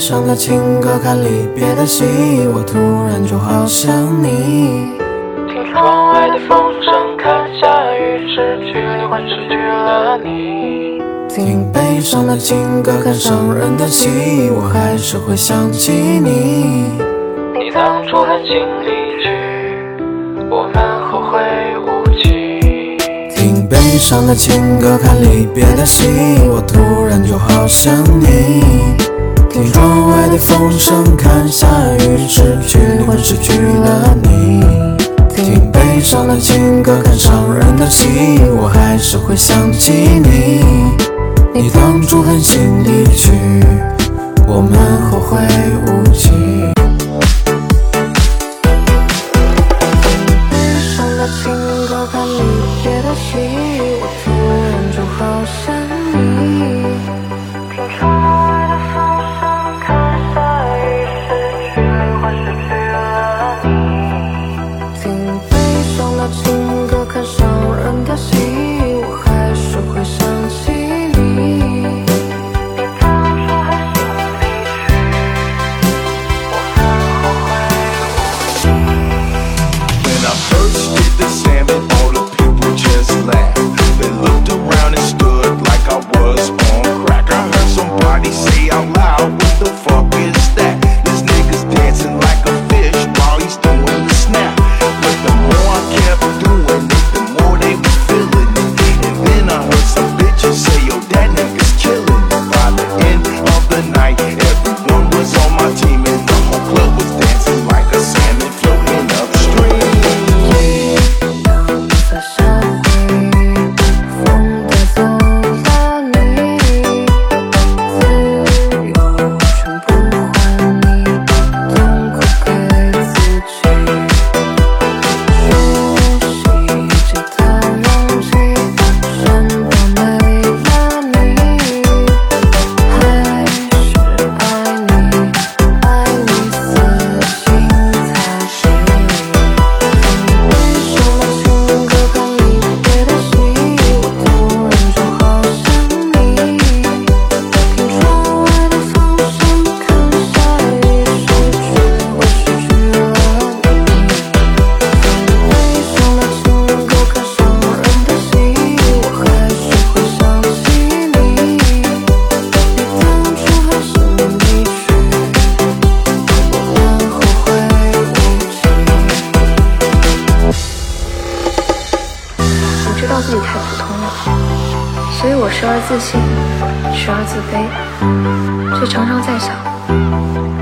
悲伤的情歌看离别的戏我突然就好想你。听窗外的风声看下雨失去了魂失去了你。听悲伤的情歌看伤人的戏我还是会想起你。你当初狠心离去我们后会无期。听悲伤的情歌看离别的戏我突然就好想你。听窗外的风声看下雨失去灵魂失去了你听悲伤的情歌看伤人的戏我还是会想起你。你当初狠心离去我们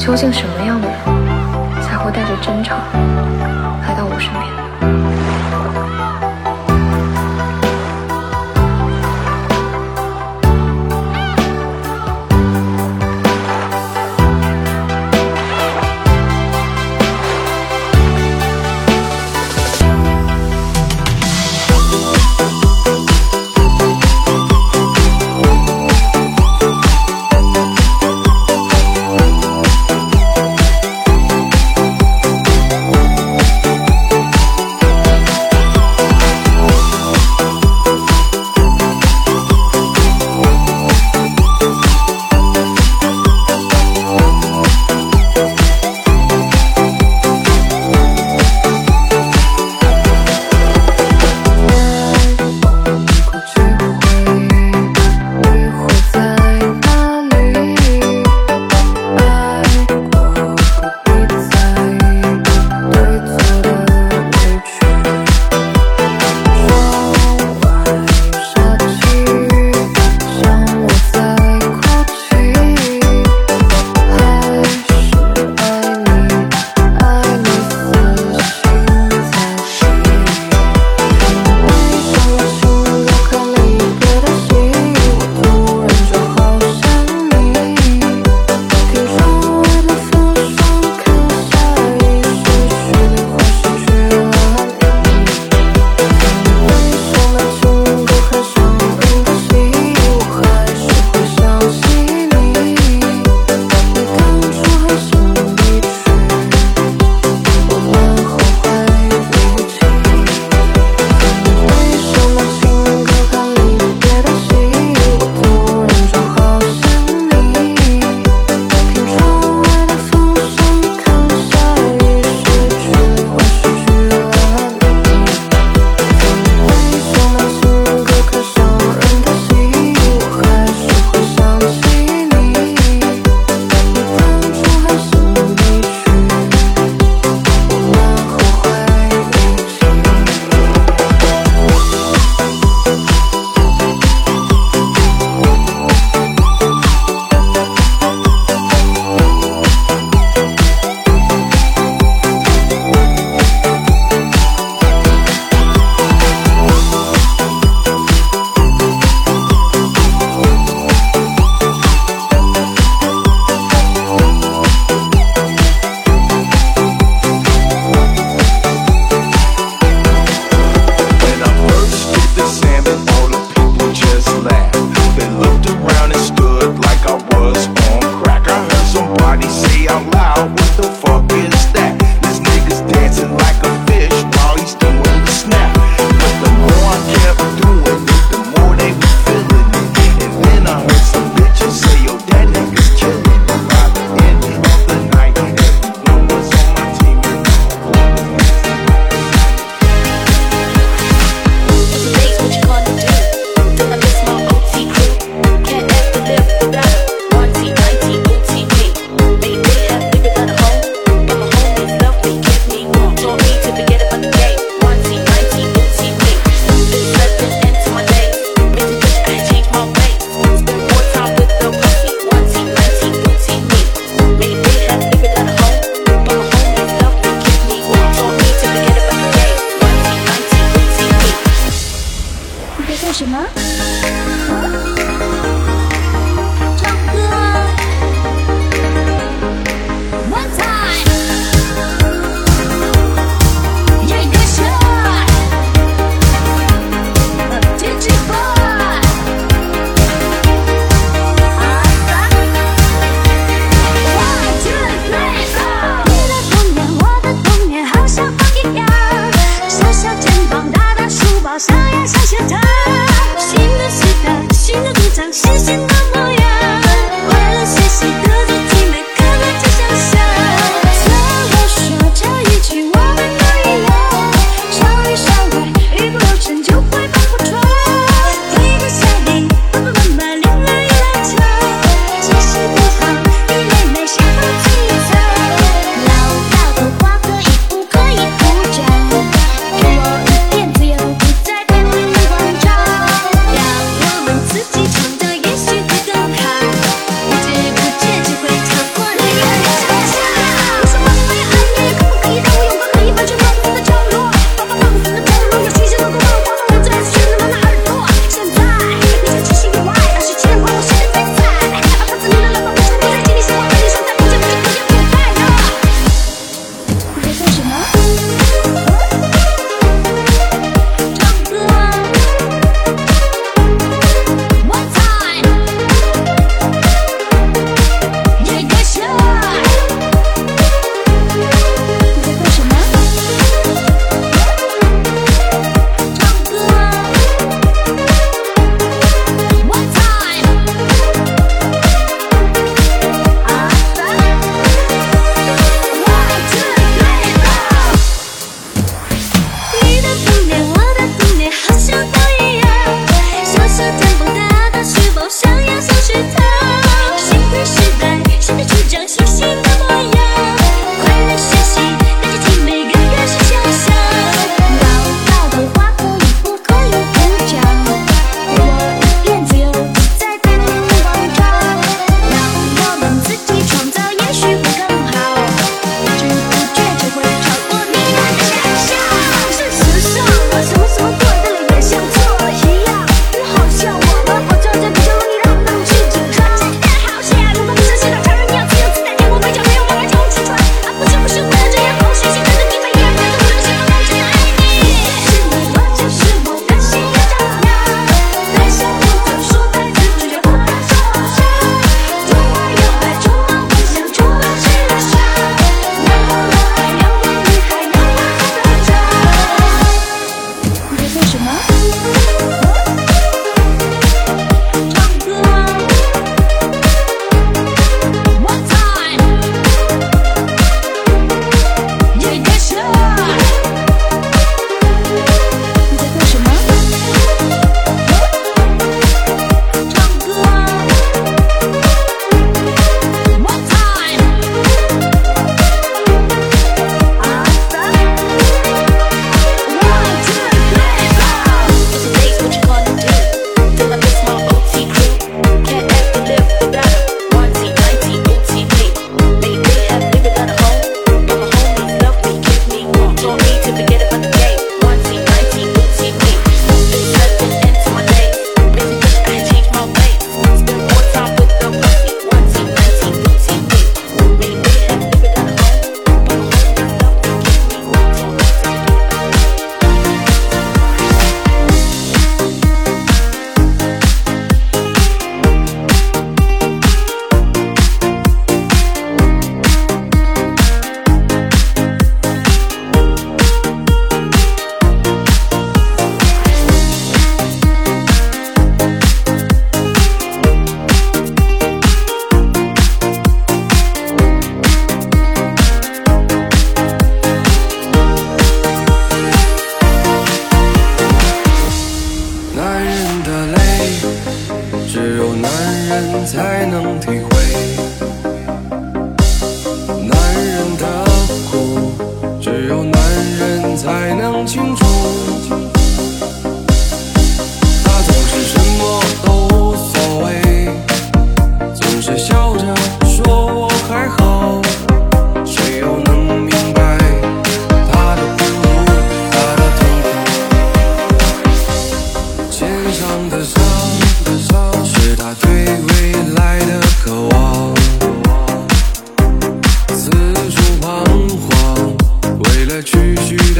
究竟什么样的人才会带着争吵来到我身边？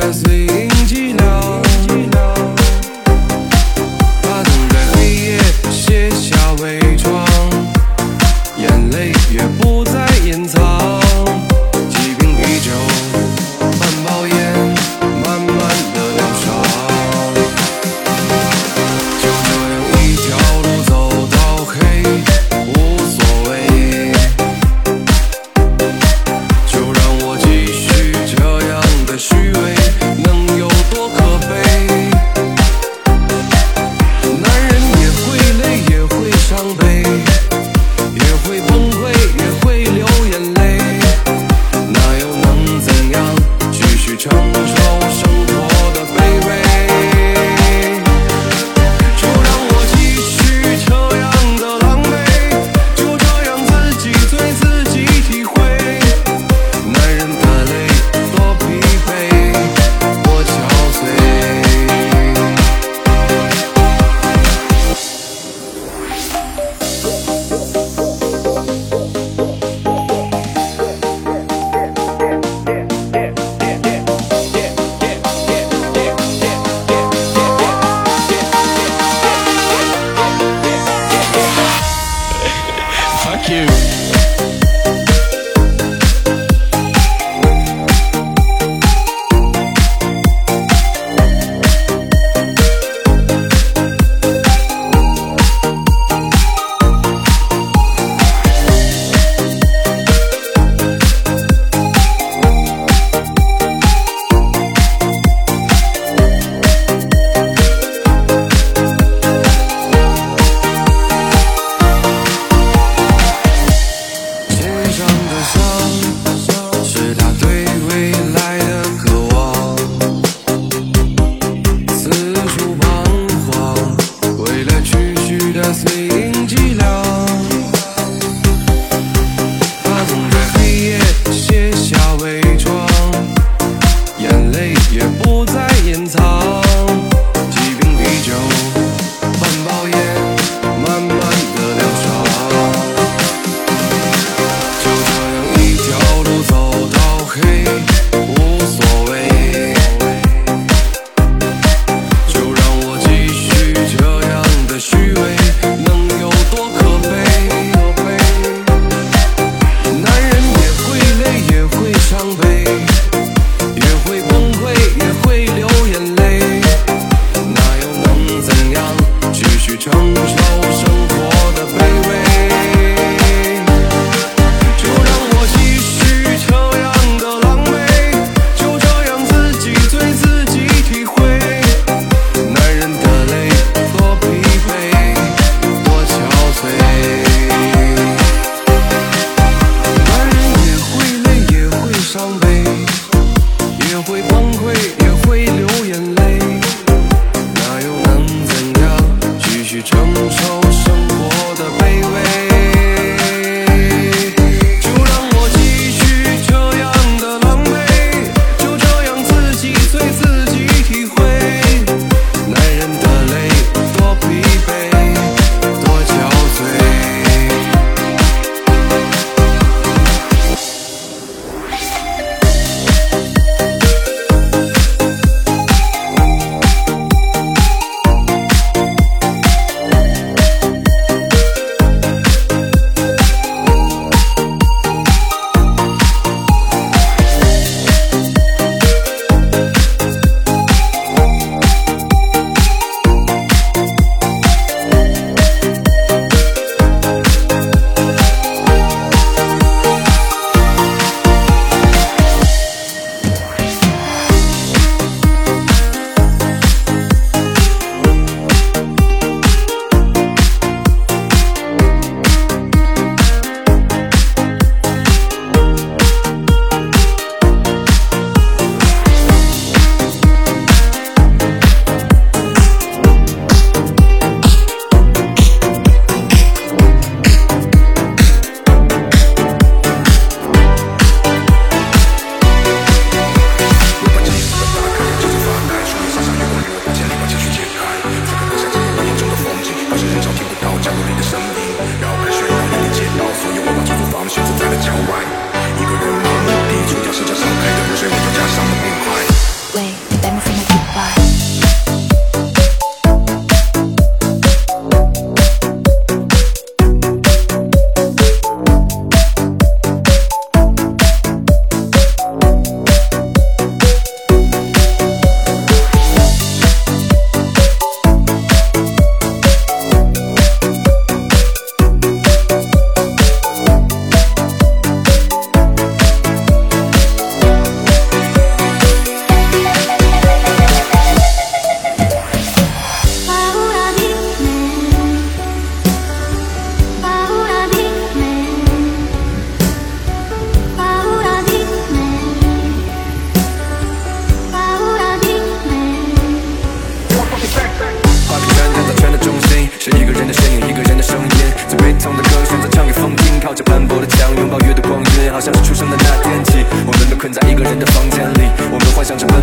的 ciągnąć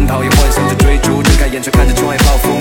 讨厌，幻想着追逐，睁开眼却看着窗外暴风。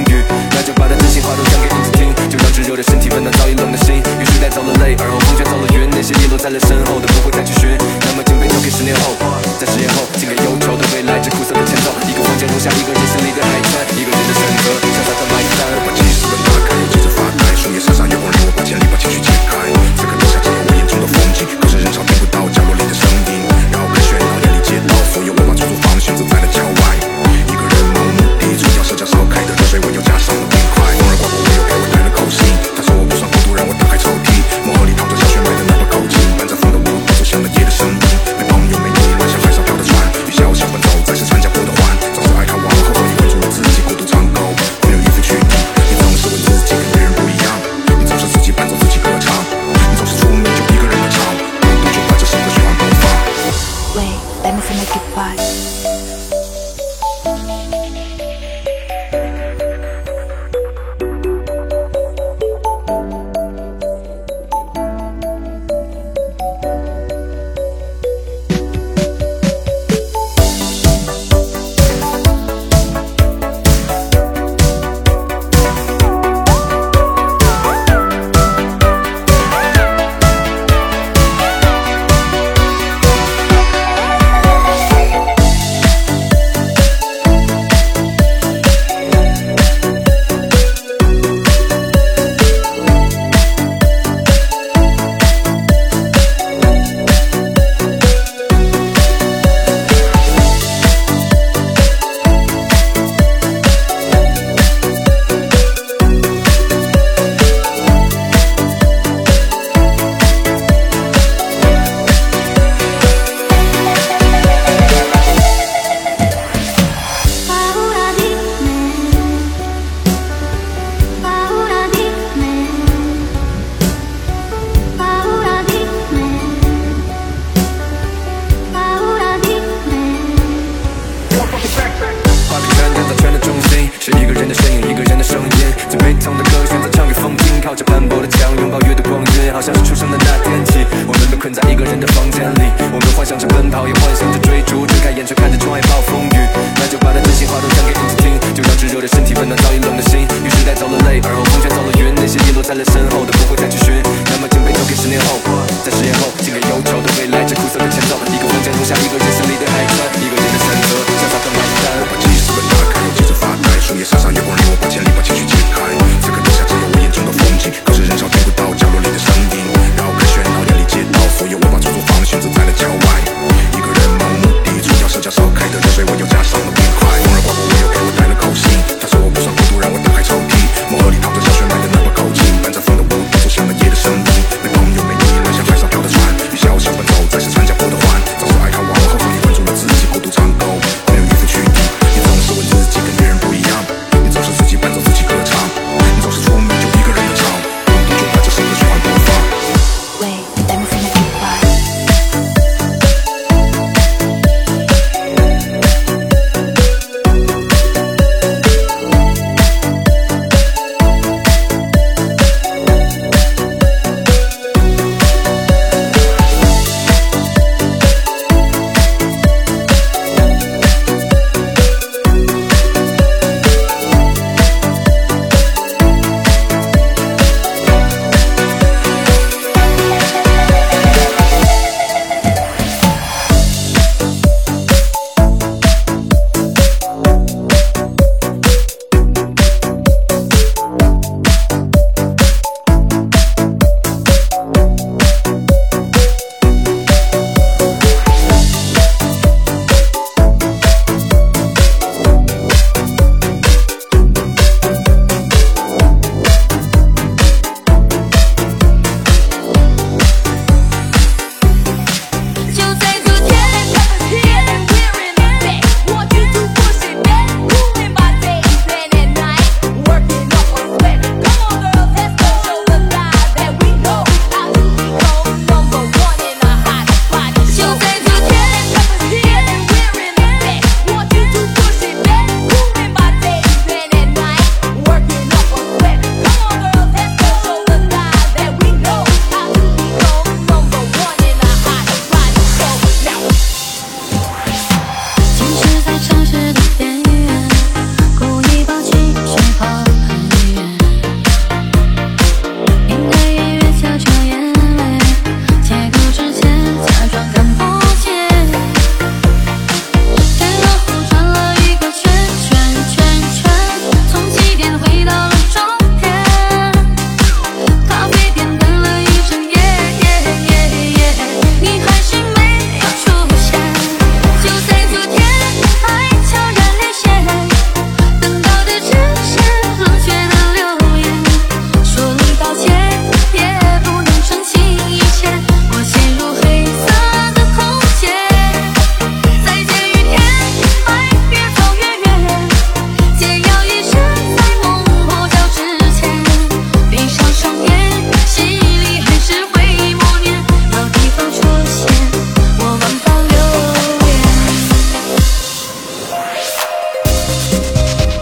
困在一个人的房间里。我们幻想着奔跑，也幻想着追逐，睁开眼却看着窗外暴风雨。那就把那真心话都讲给自己听，就让炙热的身体温暖早已冷的心。于是带走了泪，而后风卷走了云，那些遗落在了身后的不会再去寻。那么请被交给十年后，在十年后，献给忧愁的未来，这苦涩的前奏，一个房间容下一个人心里。的海川，一个人的选择，像发疯一单。我把记忆撕开，又接着发呆，树叶沙沙月光里，我八千里。把情绪解开。此刻留下只有我眼中的风景，可是人潮听不到角落里。的。